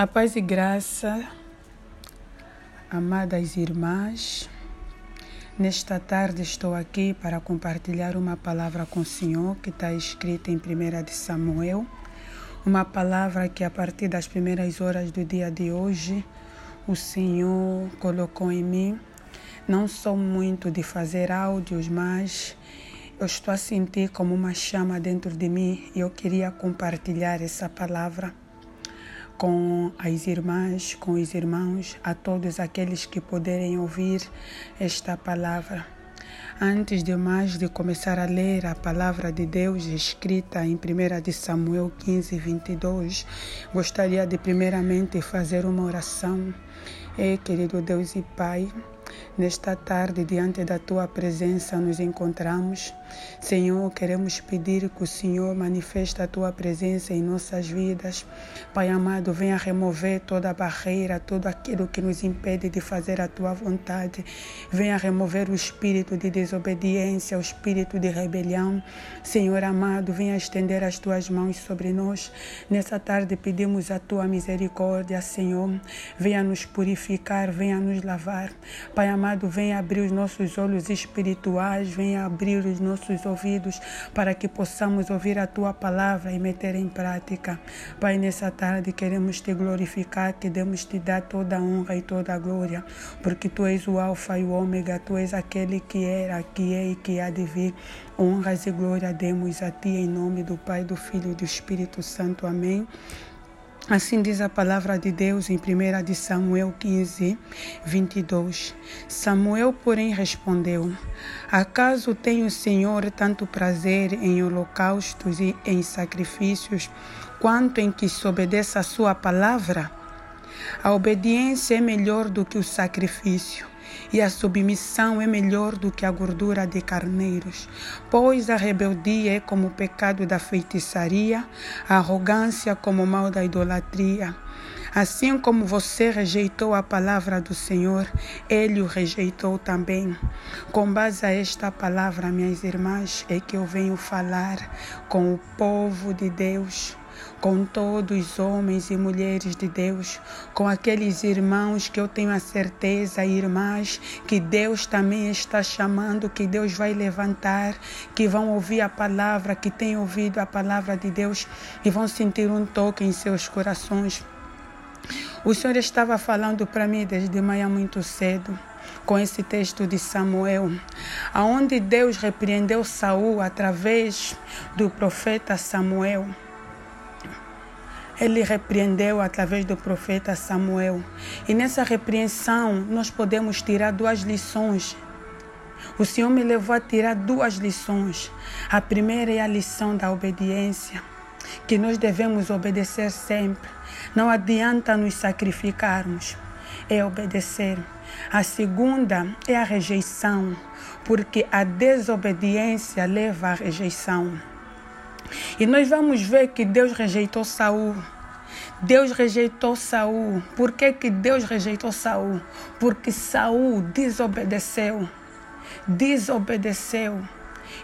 A paz e graça, amadas irmãs, nesta tarde estou aqui para compartilhar uma palavra com o Senhor que está escrita em 1 de Samuel, uma palavra que a partir das primeiras horas do dia de hoje o Senhor colocou em mim. Não sou muito de fazer áudios, mas eu estou a sentir como uma chama dentro de mim e eu queria compartilhar essa palavra com as irmãs, com os irmãos, a todos aqueles que puderem ouvir esta palavra. Antes de mais de começar a ler a palavra de Deus escrita em 1 de Samuel 15, 22, gostaria de primeiramente fazer uma oração. E, querido Deus e Pai, Nesta tarde, diante da tua presença, nos encontramos. Senhor, queremos pedir que o Senhor manifeste a tua presença em nossas vidas. Pai amado, venha remover toda a barreira, tudo aquilo que nos impede de fazer a tua vontade. Venha remover o espírito de desobediência, o espírito de rebelião. Senhor amado, venha estender as tuas mãos sobre nós. Nessa tarde pedimos a tua misericórdia, Senhor. Venha nos purificar, venha nos lavar. Pai amado, venha abrir os nossos olhos espirituais, venha abrir os nossos ouvidos para que possamos ouvir a tua palavra e meter em prática. Pai, nessa tarde queremos te glorificar, queremos te dar toda a honra e toda a glória, porque tu és o Alfa e o Ômega, tu és aquele que era, que é e que há de vir. Honras e glória demos a ti em nome do Pai, do Filho e do Espírito Santo. Amém. Assim diz a palavra de Deus em 1 de Samuel 15, 22. Samuel, porém, respondeu: Acaso tem o Senhor tanto prazer em holocaustos e em sacrifícios, quanto em que se obedeça a sua palavra? A obediência é melhor do que o sacrifício e a submissão é melhor do que a gordura de carneiros, pois a rebeldia é como o pecado da feitiçaria, a arrogância como o mal da idolatria. Assim como você rejeitou a palavra do Senhor, ele o rejeitou também. Com base a esta palavra, minhas irmãs, é que eu venho falar com o povo de Deus com todos os homens e mulheres de Deus, com aqueles irmãos que eu tenho a certeza, irmãs, que Deus também está chamando, que Deus vai levantar, que vão ouvir a palavra, que têm ouvido a palavra de Deus e vão sentir um toque em seus corações. O Senhor estava falando para mim desde manhã muito cedo com esse texto de Samuel, aonde Deus repreendeu Saul através do profeta Samuel ele repreendeu através do profeta Samuel. E nessa repreensão nós podemos tirar duas lições. O Senhor me levou a tirar duas lições. A primeira é a lição da obediência, que nós devemos obedecer sempre. Não adianta nos sacrificarmos, é obedecer. A segunda é a rejeição, porque a desobediência leva à rejeição. E nós vamos ver que Deus rejeitou Saul. Deus rejeitou Saul. Por que, que Deus rejeitou Saul? Porque Saul desobedeceu. Desobedeceu.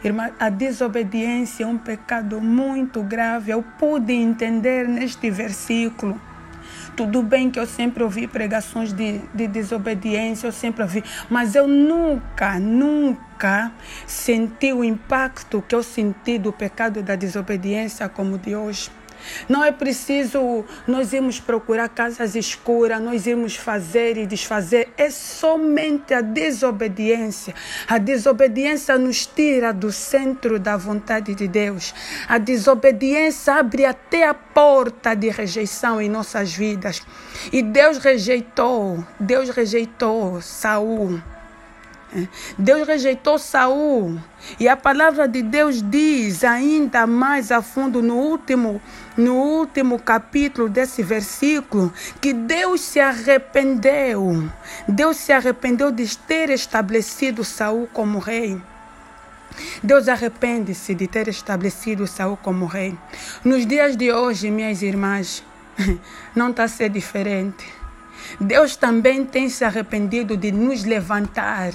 Irmã, a desobediência é um pecado muito grave. Eu pude entender neste versículo tudo bem que eu sempre ouvi pregações de, de desobediência, eu sempre ouvi, mas eu nunca, nunca senti o impacto que eu senti do pecado da desobediência como de hoje. Não é preciso nós irmos procurar casas escuras, nós irmos fazer e desfazer. É somente a desobediência. A desobediência nos tira do centro da vontade de Deus. A desobediência abre até a porta de rejeição em nossas vidas. E Deus rejeitou, Deus rejeitou Saul. Deus rejeitou Saul. E a palavra de Deus diz ainda mais a fundo no último, no último capítulo desse versículo que Deus se arrependeu. Deus se arrependeu de ter estabelecido Saul como rei. Deus arrepende-se de ter estabelecido Saul como rei. Nos dias de hoje, minhas irmãs, não está a ser diferente. Deus também tem se arrependido de nos levantar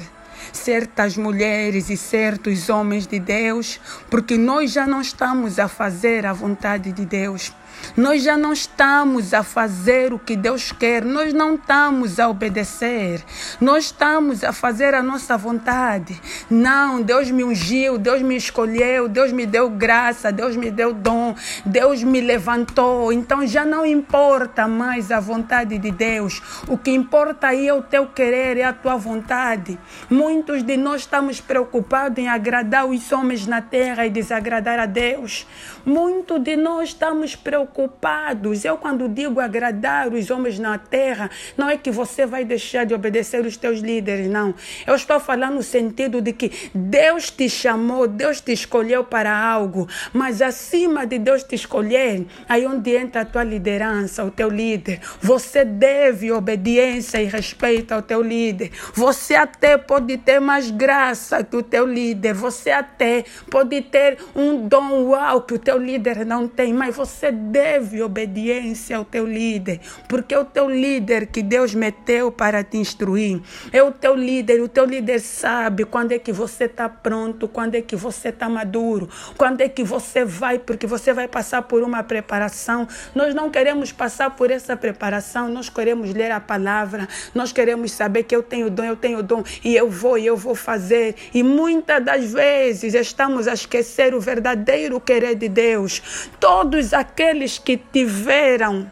certas mulheres e certos homens de Deus, porque nós já não estamos a fazer a vontade de Deus. Nós já não estamos a fazer o que Deus quer, nós não estamos a obedecer, nós estamos a fazer a nossa vontade. Não, Deus me ungiu, Deus me escolheu, Deus me deu graça, Deus me deu dom, Deus me levantou. Então já não importa mais a vontade de Deus, o que importa aí é o teu querer, é a tua vontade. Muitos de nós estamos preocupados em agradar os homens na terra e desagradar a Deus. Muitos de nós estamos preocupados. Eu, quando digo agradar os homens na terra, não é que você vai deixar de obedecer os teus líderes, não. Eu estou falando no sentido de que Deus te chamou, Deus te escolheu para algo, mas acima de Deus te escolher, aí onde entra a tua liderança, o teu líder, você deve obediência e respeito ao teu líder. Você até pode ter mais graça que o teu líder, você até pode ter um dom uau que o teu teu líder não tem, mas você deve obediência ao teu líder, porque é o teu líder que Deus meteu para te instruir. É o teu líder, o teu líder sabe quando é que você está pronto, quando é que você está maduro, quando é que você vai, porque você vai passar por uma preparação. Nós não queremos passar por essa preparação, nós queremos ler a palavra, nós queremos saber que eu tenho dom, eu tenho dom e eu vou e eu vou fazer. E muitas das vezes estamos a esquecer o verdadeiro querer de Deus Deus, todos aqueles que tiveram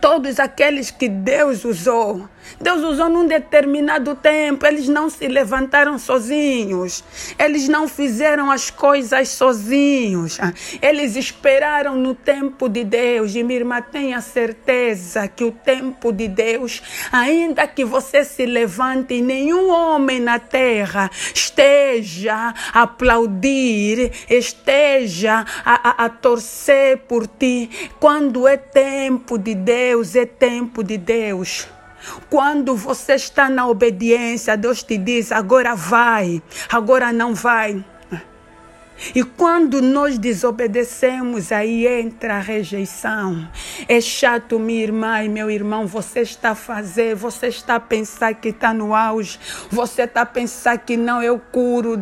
todos aqueles que Deus usou. Deus usou num determinado tempo, eles não se levantaram sozinhos, eles não fizeram as coisas sozinhos, eles esperaram no tempo de Deus. E minha irmã, tenha certeza que o tempo de Deus, ainda que você se levante nenhum homem na terra esteja a aplaudir, esteja a, a, a torcer por ti, quando é tempo de Deus, é tempo de Deus. Quando você está na obediência, Deus te diz: agora vai, agora não vai. E quando nós desobedecemos, aí entra a rejeição. É chato, minha irmã e meu irmão, você está a fazer, você está a pensar que está no auge, você está a pensar que não, eu curo,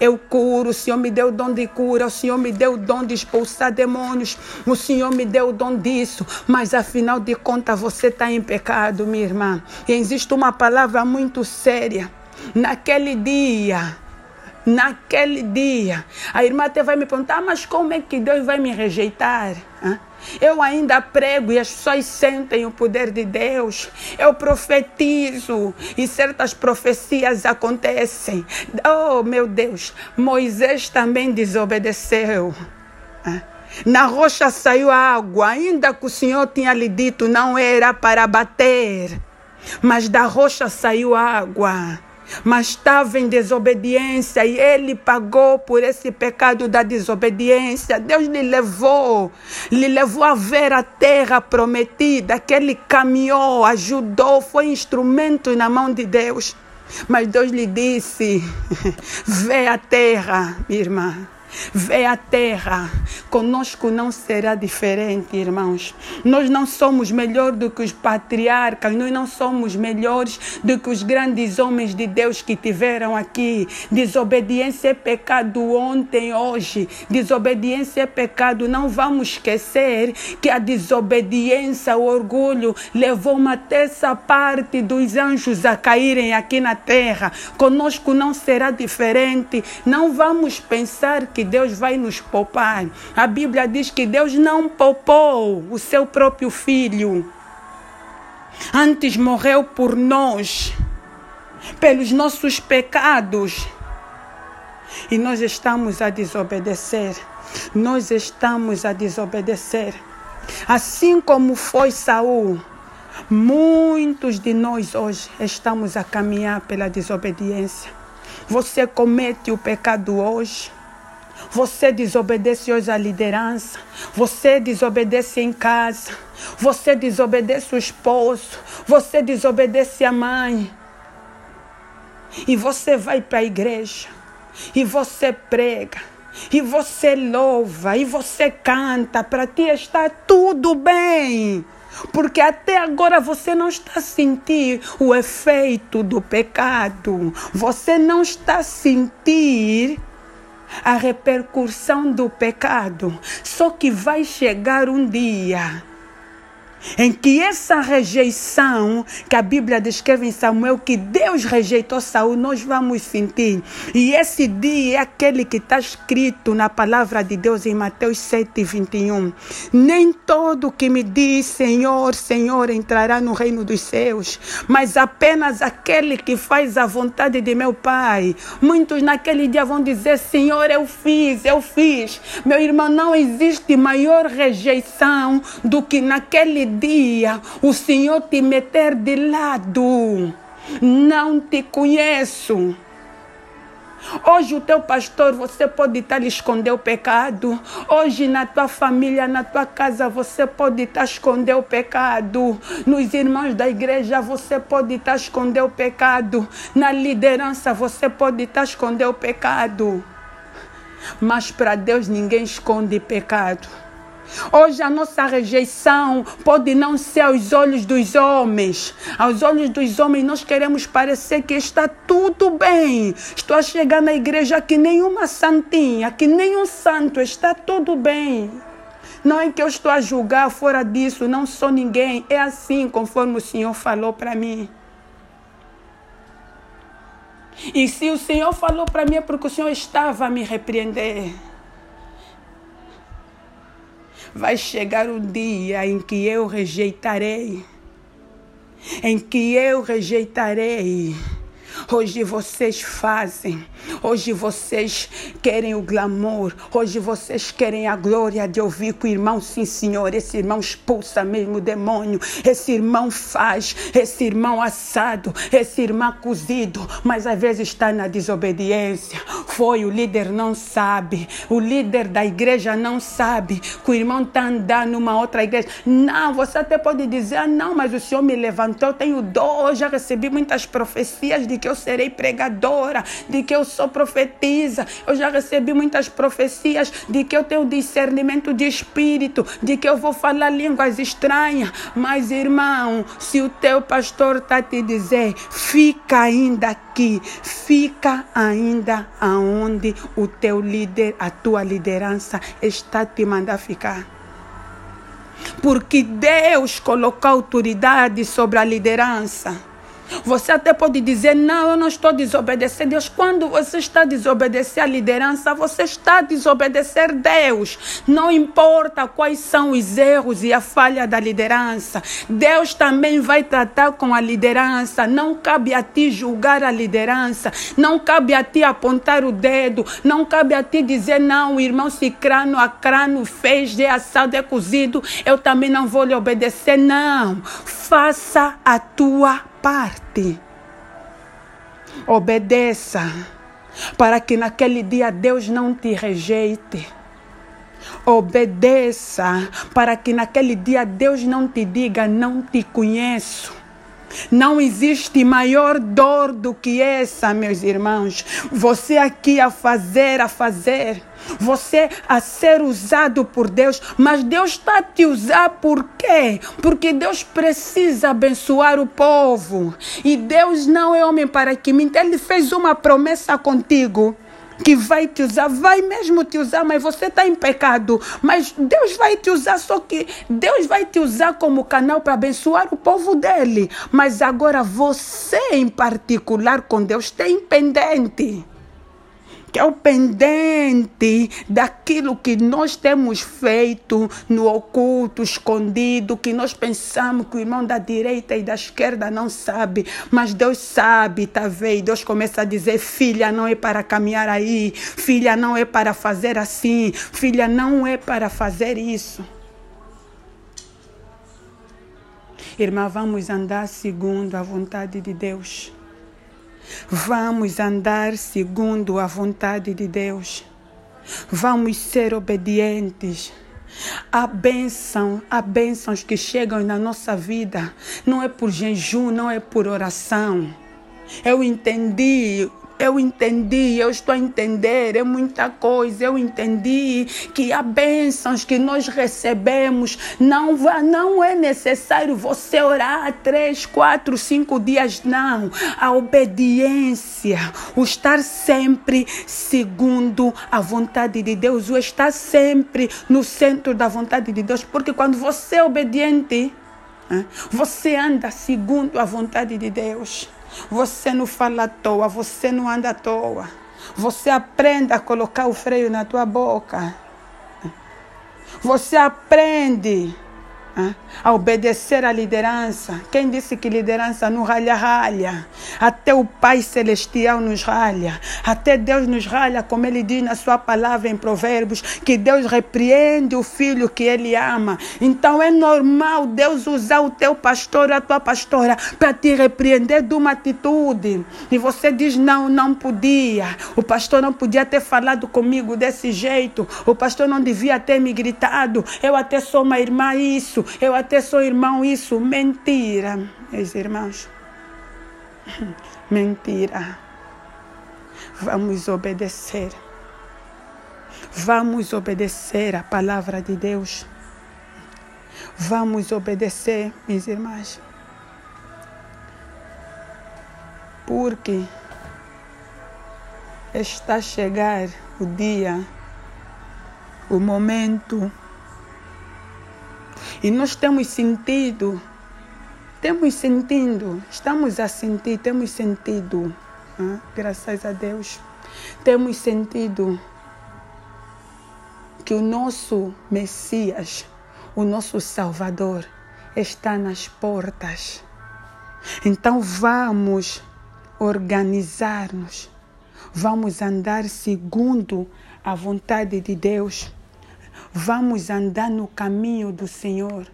eu curo, o Senhor me deu o dom de cura, o Senhor me deu o dom de expulsar demônios, o Senhor me deu o dom disso, mas afinal de contas você está em pecado, minha irmã. E existe uma palavra muito séria. Naquele dia, naquele dia. A irmã até vai me perguntar, ah, mas como é que Deus vai me rejeitar? Eu ainda prego e as pessoas sentem o poder de Deus. Eu profetizo e certas profecias acontecem. Oh, meu Deus, Moisés também desobedeceu. Na rocha saiu água, ainda que o Senhor tinha lhe dito não era para bater, mas da rocha saiu água mas estava em desobediência e ele pagou por esse pecado da desobediência. Deus lhe levou, lhe levou a ver a terra prometida, que ele caminhou, ajudou, foi instrumento na mão de Deus. Mas Deus lhe disse: vê a terra, irmã. Vê a terra, conosco não será diferente, irmãos. Nós não somos melhor do que os patriarcas, nós não somos melhores do que os grandes homens de Deus que tiveram aqui. Desobediência é pecado ontem, hoje. Desobediência é pecado. Não vamos esquecer que a desobediência, o orgulho, levou uma terça parte dos anjos a caírem aqui na terra. Conosco não será diferente. Não vamos pensar que que Deus vai nos poupar. A Bíblia diz que Deus não poupou o seu próprio filho. Antes morreu por nós, pelos nossos pecados. E nós estamos a desobedecer. Nós estamos a desobedecer. Assim como foi Saul, muitos de nós hoje estamos a caminhar pela desobediência. Você comete o pecado hoje. Você desobedece hoje à liderança. Você desobedece em casa. Você desobedece o esposo. Você desobedece a mãe. E você vai para a igreja. E você prega. E você louva. E você canta. Para ti está tudo bem. Porque até agora você não está a sentir o efeito do pecado. Você não está a sentir a repercussão do pecado. Só que vai chegar um dia em que essa rejeição que a Bíblia descreve em Samuel, que Deus rejeitou Saul, nós vamos sentir. E esse dia é aquele que está escrito na palavra de Deus em Mateus 7, 21. Nem todo que me diz Senhor, Senhor entrará no reino dos céus, mas apenas aquele que faz a vontade de meu Pai. Muitos naquele dia vão dizer: Senhor, eu fiz, eu fiz. Meu irmão, não existe maior rejeição do que naquele dia o Senhor te meter de lado. Não te conheço. Hoje o teu pastor, você pode estar esconder o pecado. Hoje na tua família, na tua casa, você pode estar esconder o pecado. Nos irmãos da igreja, você pode estar esconder o pecado. Na liderança, você pode estar esconder o pecado. Mas para Deus ninguém esconde pecado. Hoje a nossa rejeição pode não ser aos olhos dos homens. Aos olhos dos homens nós queremos parecer que está tudo bem. Estou a chegar na igreja que nenhuma santinha, que nenhum santo, está tudo bem. Não é que eu estou a julgar fora disso, não sou ninguém. É assim conforme o Senhor falou para mim. E se o Senhor falou para mim é porque o Senhor estava a me repreender. Vai chegar o dia em que eu rejeitarei, em que eu rejeitarei Hoje vocês fazem, hoje vocês querem o glamour, hoje vocês querem a glória de ouvir que o irmão, sim senhor, esse irmão expulsa mesmo o demônio, esse irmão faz, esse irmão assado, esse irmão cozido, mas às vezes está na desobediência. Foi, o líder não sabe, o líder da igreja não sabe que o irmão está andando numa outra igreja. Não, você até pode dizer, ah, não, mas o Senhor me levantou, eu tenho dor, já recebi muitas profecias de que eu serei pregadora, de que eu sou profetisa. Eu já recebi muitas profecias de que eu tenho discernimento de espírito, de que eu vou falar línguas estranhas. Mas, irmão, se o teu pastor está te dizer, fica ainda aqui, fica ainda aonde o teu líder, a tua liderança está te mandando ficar porque Deus colocou autoridade sobre a liderança. Você até pode dizer, não, eu não estou desobedecendo Deus. Quando você está desobedecendo a liderança, você está a desobedecer Deus. Não importa quais são os erros e a falha da liderança. Deus também vai tratar com a liderança. Não cabe a ti julgar a liderança. Não cabe a ti apontar o dedo. Não cabe a ti dizer, não, irmão Cicrano a crano fez, é assado, é cozido. Eu também não vou lhe obedecer. Não. Faça a tua parte. Obedeça, para que naquele dia Deus não te rejeite. Obedeça, para que naquele dia Deus não te diga, não te conheço. Não existe maior dor do que essa, meus irmãos. Você aqui a fazer, a fazer. Você a ser usado por Deus, mas Deus está te usar por quê? Porque Deus precisa abençoar o povo. E Deus não é homem para que minta. Ele fez uma promessa contigo que vai te usar, vai mesmo te usar, mas você está em pecado. Mas Deus vai te usar, só que Deus vai te usar como canal para abençoar o povo dele. Mas agora você, em particular, com Deus, tem pendente que é o pendente daquilo que nós temos feito no oculto, escondido, que nós pensamos que o irmão da direita e da esquerda não sabe, mas Deus sabe, tá vendo? Deus começa a dizer: filha, não é para caminhar aí, filha, não é para fazer assim, filha, não é para fazer isso. Irmã, vamos andar segundo a vontade de Deus. Vamos andar segundo a vontade de Deus. Vamos ser obedientes. A bênção, a bênçãos que chegam na nossa vida não é por jejum, não é por oração. Eu entendi eu entendi, eu estou a entender, é muita coisa. Eu entendi que há bênçãos que nós recebemos. Não, não é necessário você orar três, quatro, cinco dias, não. A obediência, o estar sempre segundo a vontade de Deus, o estar sempre no centro da vontade de Deus. Porque quando você é obediente, você anda segundo a vontade de Deus. Você não fala à toa, você não anda à toa. Você aprende a colocar o freio na tua boca. Você aprende a obedecer à liderança. Quem disse que liderança não ralha, ralha. Até o Pai Celestial nos ralha. Até Deus nos ralha, como Ele diz na Sua palavra em Provérbios, que Deus repreende o filho que Ele ama. Então é normal Deus usar o teu pastor, a tua pastora, para te repreender de uma atitude. E você diz: não, não podia. O pastor não podia ter falado comigo desse jeito. O pastor não devia ter me gritado. Eu até sou uma irmã, isso eu até sou irmão, isso. Mentira, meus irmãos. Mentira. Vamos obedecer. Vamos obedecer a palavra de Deus. Vamos obedecer, minhas irmãs. Porque está a chegar o dia, o momento e nós temos sentido, temos sentindo, estamos a sentir, temos sentido, hein? graças a Deus, temos sentido que o nosso Messias, o nosso Salvador, está nas portas. Então vamos organizar-nos, vamos andar segundo a vontade de Deus Vamos andar no caminho do Senhor.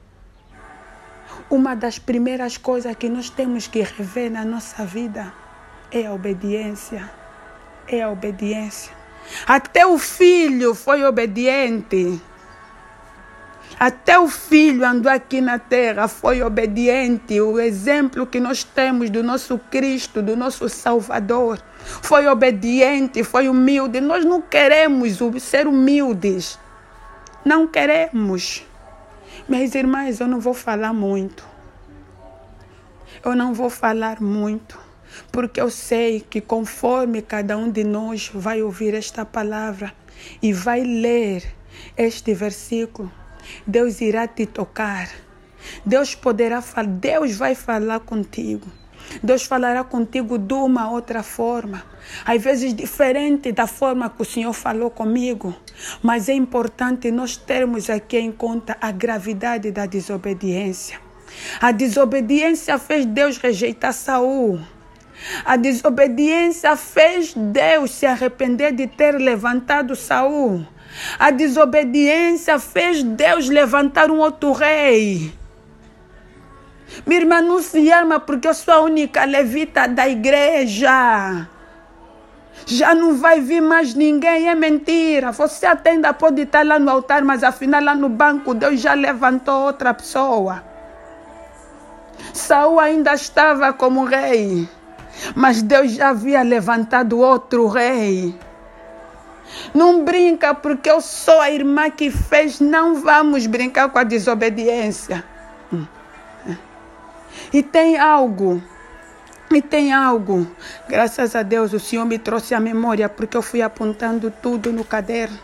Uma das primeiras coisas que nós temos que rever na nossa vida é a obediência. É a obediência. Até o filho foi obediente. Até o filho andou aqui na terra, foi obediente. O exemplo que nós temos do nosso Cristo, do nosso Salvador, foi obediente, foi humilde. Nós não queremos ser humildes. Não queremos. Meus irmãs, eu não vou falar muito. Eu não vou falar muito, porque eu sei que conforme cada um de nós vai ouvir esta palavra e vai ler este versículo, Deus irá te tocar. Deus poderá falar, Deus vai falar contigo. Deus falará contigo de uma outra forma, às vezes diferente da forma que o Senhor falou comigo, mas é importante nós termos aqui em conta a gravidade da desobediência. A desobediência fez Deus rejeitar Saul. A desobediência fez Deus se arrepender de ter levantado Saul. A desobediência fez Deus levantar um outro rei. Minha irmã não se ama porque eu sou a única levita da igreja. Já não vai vir mais ninguém, é mentira. Você até ainda pode estar lá no altar, mas afinal lá no banco Deus já levantou outra pessoa. Saul ainda estava como rei, mas Deus já havia levantado outro rei. Não brinca porque eu sou a irmã que fez, não vamos brincar com a desobediência. E tem algo, e tem algo. Graças a Deus o Senhor me trouxe a memória porque eu fui apontando tudo no caderno.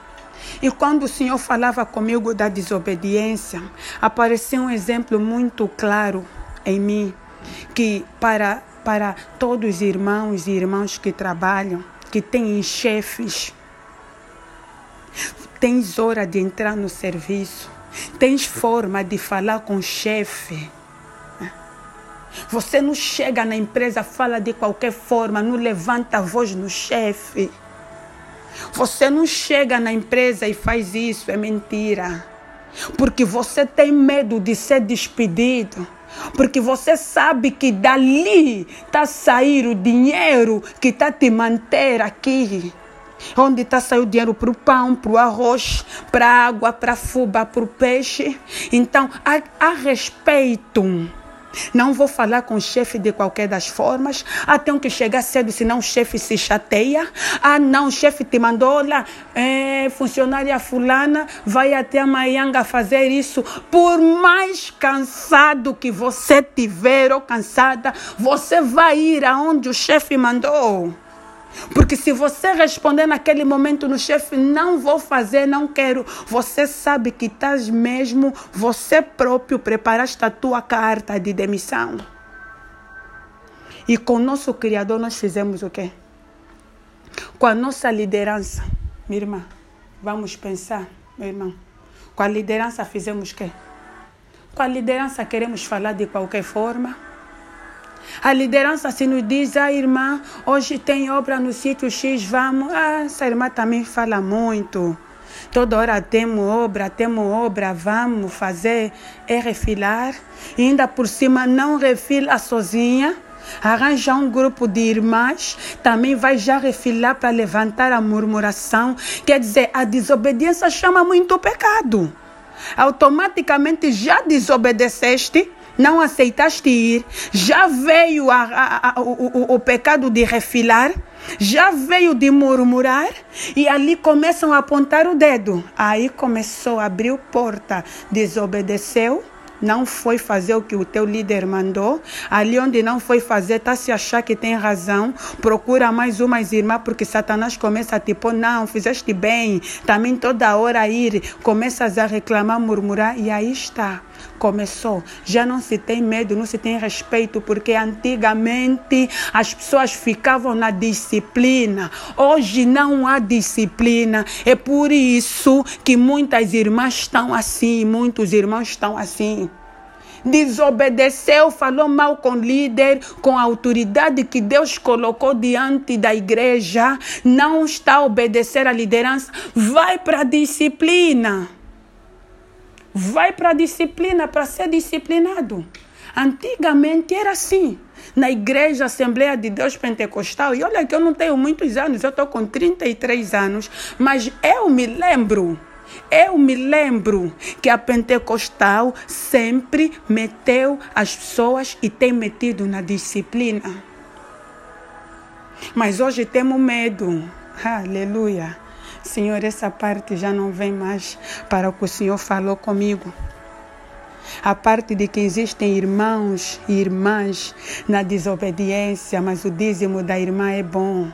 E quando o Senhor falava comigo da desobediência, apareceu um exemplo muito claro em mim que para para todos os irmãos e irmãs que trabalham, que têm chefes, tens hora de entrar no serviço, tens forma de falar com o chefe você não chega na empresa, fala de qualquer forma, não levanta a voz no chefe. Você não chega na empresa e faz isso, é mentira. Porque você tem medo de ser despedido. Porque você sabe que dali está sair o dinheiro que está te manter aqui. Onde está saindo o dinheiro para o pão, para o arroz, para a água, para a fuba, para o peixe. Então, há respeito Não vou falar com o chefe de qualquer das formas. Ah, tenho que chegar cedo, senão o chefe se chateia. Ah, não, o chefe te mandou lá, é, funcionária fulana, vai até amanhã fazer isso. Por mais cansado que você tiver ou cansada, você vai ir aonde o chefe mandou. Porque se você responder naquele momento no chefe, não vou fazer, não quero, você sabe que estás mesmo, você próprio preparaste a tua carta de demissão. E com o nosso Criador nós fizemos o quê? Com a nossa liderança, minha irmã, vamos pensar, meu irmão. Com a liderança fizemos o quê? Com a liderança queremos falar de qualquer forma a liderança se nos diz, ah, irmã, hoje tem obra no sítio X, vamos. Ah, essa irmã também fala muito. Toda hora temos obra, temos obra, vamos fazer. É refilar. E ainda por cima não refila sozinha. Arranja um grupo de irmãs, também vai já refilar para levantar a murmuração. Quer dizer, a desobediência chama muito pecado. Automaticamente já desobedeceste não aceitaste ir, já veio a, a, a, o, o, pecado de refilar, já veio de murmurar. E ali começam a apontar o dedo. Aí começou, abriu porta, desobedeceu. Não foi fazer o que o teu líder mandou, ali onde não foi fazer, está se achar que tem razão, procura mais umas irmãs, porque Satanás começa a tipo, não, fizeste bem, também toda hora ir, começas a reclamar, murmurar, e aí está começou. Já não se tem medo, não se tem respeito, porque antigamente as pessoas ficavam na disciplina. Hoje não há disciplina. É por isso que muitas irmãs estão assim, muitos irmãos estão assim desobedeceu, falou mal com líder, com a autoridade que Deus colocou diante da igreja, não está a obedecer à liderança, vai para a disciplina. Vai para a disciplina para ser disciplinado. Antigamente era assim. Na igreja Assembleia de Deus Pentecostal, e olha que eu não tenho muitos anos, eu estou com 33 anos, mas eu me lembro eu me lembro que a Pentecostal sempre meteu as pessoas e tem metido na disciplina. Mas hoje temos medo. Aleluia. Senhor, essa parte já não vem mais para o que o Senhor falou comigo. A parte de que existem irmãos e irmãs na desobediência, mas o dízimo da irmã é bom.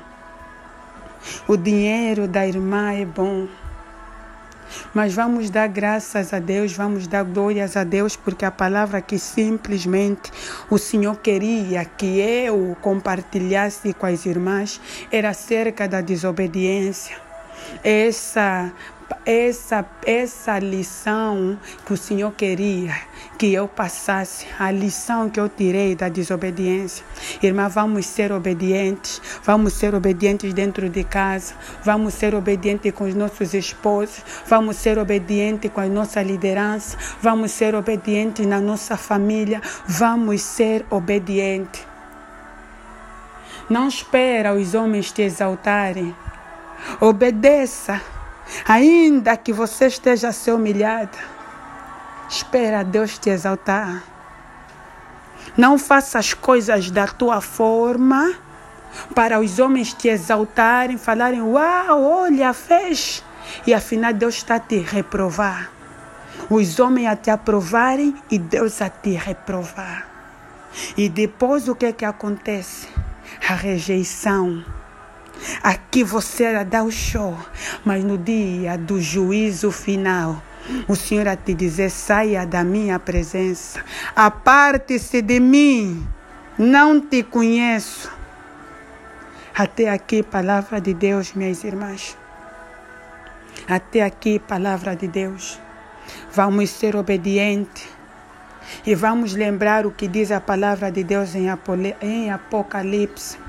O dinheiro da irmã é bom. Mas vamos dar graças a Deus, vamos dar glórias a Deus, porque a palavra que simplesmente o Senhor queria que eu compartilhasse com as irmãs era acerca da desobediência essa essa, essa lição que o Senhor queria que eu passasse, a lição que eu tirei da desobediência. Irmã, vamos ser obedientes, vamos ser obedientes dentro de casa, vamos ser obedientes com os nossos esposos, vamos ser obedientes com a nossa liderança, vamos ser obedientes na nossa família, vamos ser obedientes. Não espera os homens te exaltarem. Obedeça, ainda que você esteja a ser humilhada. Espera Deus te exaltar. Não faça as coisas da tua forma para os homens te exaltarem, falarem: Uau, olha, fez. E afinal Deus está a te reprovar. Os homens a te aprovarem e Deus a te reprovar. E depois o que é que acontece? A rejeição Aqui você dá o show, mas no dia do juízo final, o Senhor a te dizer: saia da minha presença, aparte-se de mim, não te conheço. Até aqui, palavra de Deus, minhas irmãs. Até aqui, palavra de Deus. Vamos ser obedientes e vamos lembrar o que diz a palavra de Deus em Apocalipse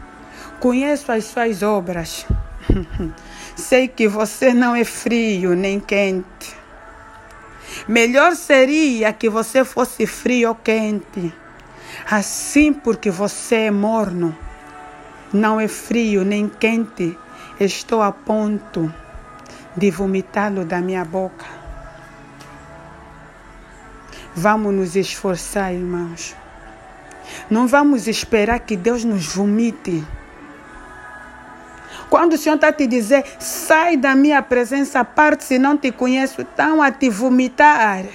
Conheço as suas obras. Sei que você não é frio nem quente. Melhor seria que você fosse frio ou quente. Assim, porque você é morno, não é frio nem quente, estou a ponto de vomitá-lo da minha boca. Vamos nos esforçar, irmãos. Não vamos esperar que Deus nos vomite. Quando o Senhor está te dizer, sai da minha presença, parte se não te conheço, estão a te vomitar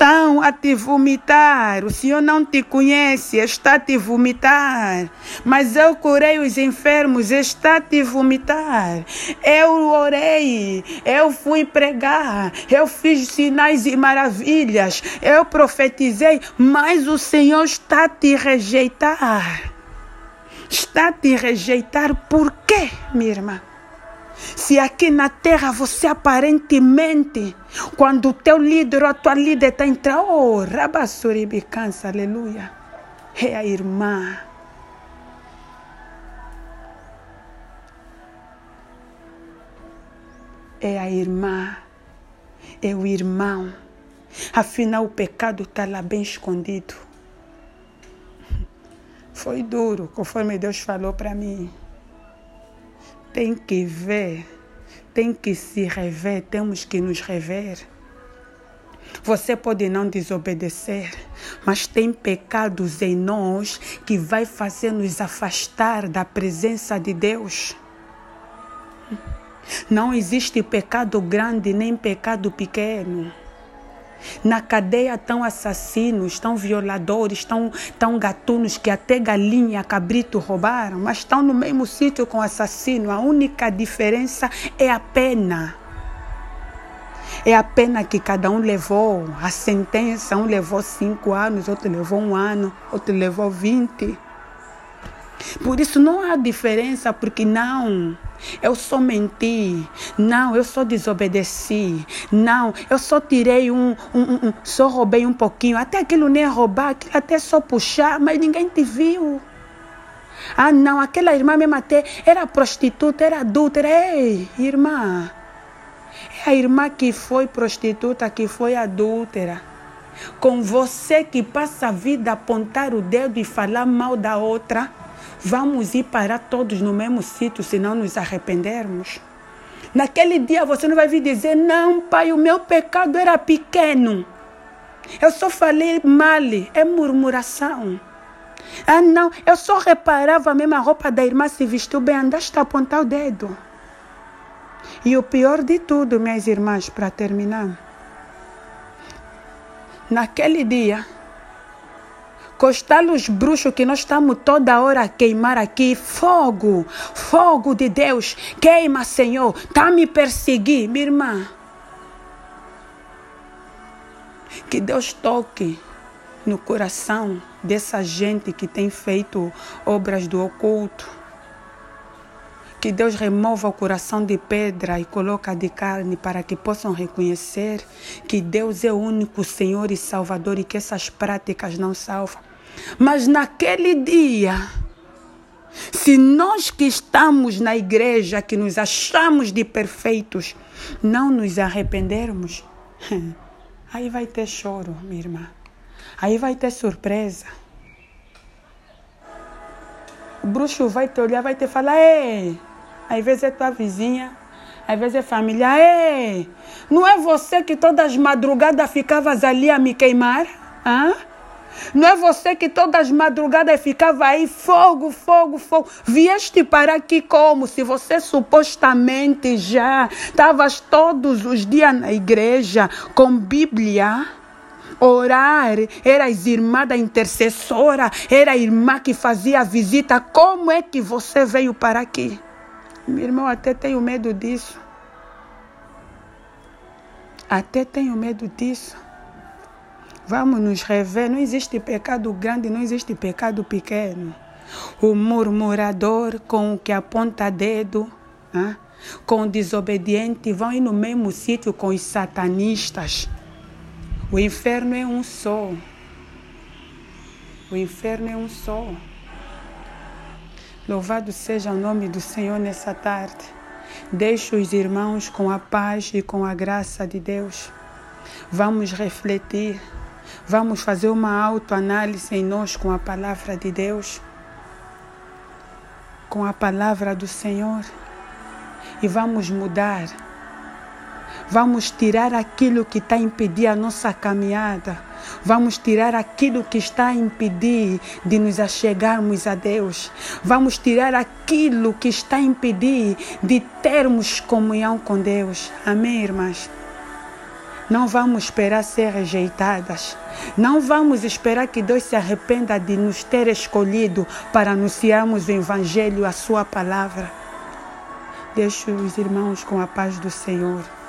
estão a te vomitar. O Senhor não te conhece, está a te vomitar. Mas eu curei os enfermos, está a te vomitar. Eu orei, eu fui pregar, eu fiz sinais e maravilhas, eu profetizei, mas o Senhor está a te rejeitar. Está a te rejeitar por quê, minha irmã? Se aqui na terra você aparentemente, quando o teu líder ou a tua líder está entrando, oh, rabassuribicança, aleluia, é a irmã. É a irmã, é o irmão. Afinal, o pecado está lá bem escondido. Foi duro, conforme Deus falou para mim tem que ver, tem que se rever, temos que nos rever. Você pode não desobedecer, mas tem pecados em nós que vai fazer nos afastar da presença de Deus. Não existe pecado grande nem pecado pequeno. Na cadeia estão assassinos, estão violadores, estão, estão gatunos que até galinha, cabrito roubaram, mas estão no mesmo sítio com assassino. A única diferença é a pena. É a pena que cada um levou. A sentença, um levou cinco anos, outro levou um ano, outro levou vinte. Por isso não há diferença, porque não. Eu só menti. Não, eu só desobedeci. Não, eu só tirei um, um, um, um só roubei um pouquinho. Até aquilo nem é roubar, aquilo até só puxar, mas ninguém te viu. Ah, não, aquela irmã mesmo até era prostituta, era adúltera. Ei, irmã. É a irmã que foi prostituta, que foi adúltera. Com você que passa a vida a apontar o dedo e falar mal da outra. Vamos ir parar todos no mesmo sítio se não nos arrependermos. Naquele dia você não vai vir dizer: Não, pai, o meu pecado era pequeno. Eu só falei mal, é murmuração. Ah, não, eu só reparava mesmo a roupa da irmã se vestiu bem, andaste a apontar o dedo. E o pior de tudo, minhas irmãs, para terminar, naquele dia, Costar os bruxos que nós estamos toda hora a queimar aqui. Fogo, fogo de Deus. Queima, Senhor. A me perseguir, minha irmã. Que Deus toque no coração dessa gente que tem feito obras do oculto. Que Deus remova o coração de pedra e coloca de carne para que possam reconhecer que Deus é o único Senhor e Salvador e que essas práticas não salvam. Mas naquele dia, se nós que estamos na igreja, que nos achamos de perfeitos, não nos arrependermos, aí vai ter choro, minha irmã. Aí vai ter surpresa. O bruxo vai te olhar, vai te falar, ei, às vezes é tua vizinha, às vezes é família, ei, não é você que todas as madrugadas ficavas ali a me queimar? Hã? Não é você que todas as madrugadas ficava aí, fogo, fogo, fogo. Vieste para aqui como se você supostamente já estavas todos os dias na igreja com Bíblia. Orar, eras irmã da intercessora, era irmã que fazia a visita. Como é que você veio para aqui? Meu irmão, até tenho medo disso. Até tenho medo disso. Vamos nos rever. Não existe pecado grande, não existe pecado pequeno. O murmurador com o que aponta dedo, hein? com o desobediente, vão ir no mesmo sítio com os satanistas. O inferno é um só. O inferno é um só. Louvado seja o nome do Senhor nessa tarde. Deixe os irmãos com a paz e com a graça de Deus. Vamos refletir Vamos fazer uma autoanálise em nós com a palavra de Deus, com a palavra do Senhor, e vamos mudar. Vamos tirar aquilo que está a impedir a nossa caminhada. Vamos tirar aquilo que está a impedir de nos achegarmos a Deus. Vamos tirar aquilo que está a impedir de termos comunhão com Deus. Amém, irmãs? Não vamos esperar ser rejeitadas. Não vamos esperar que Deus se arrependa de nos ter escolhido para anunciarmos o Evangelho, a Sua palavra. Deixo os irmãos com a paz do Senhor.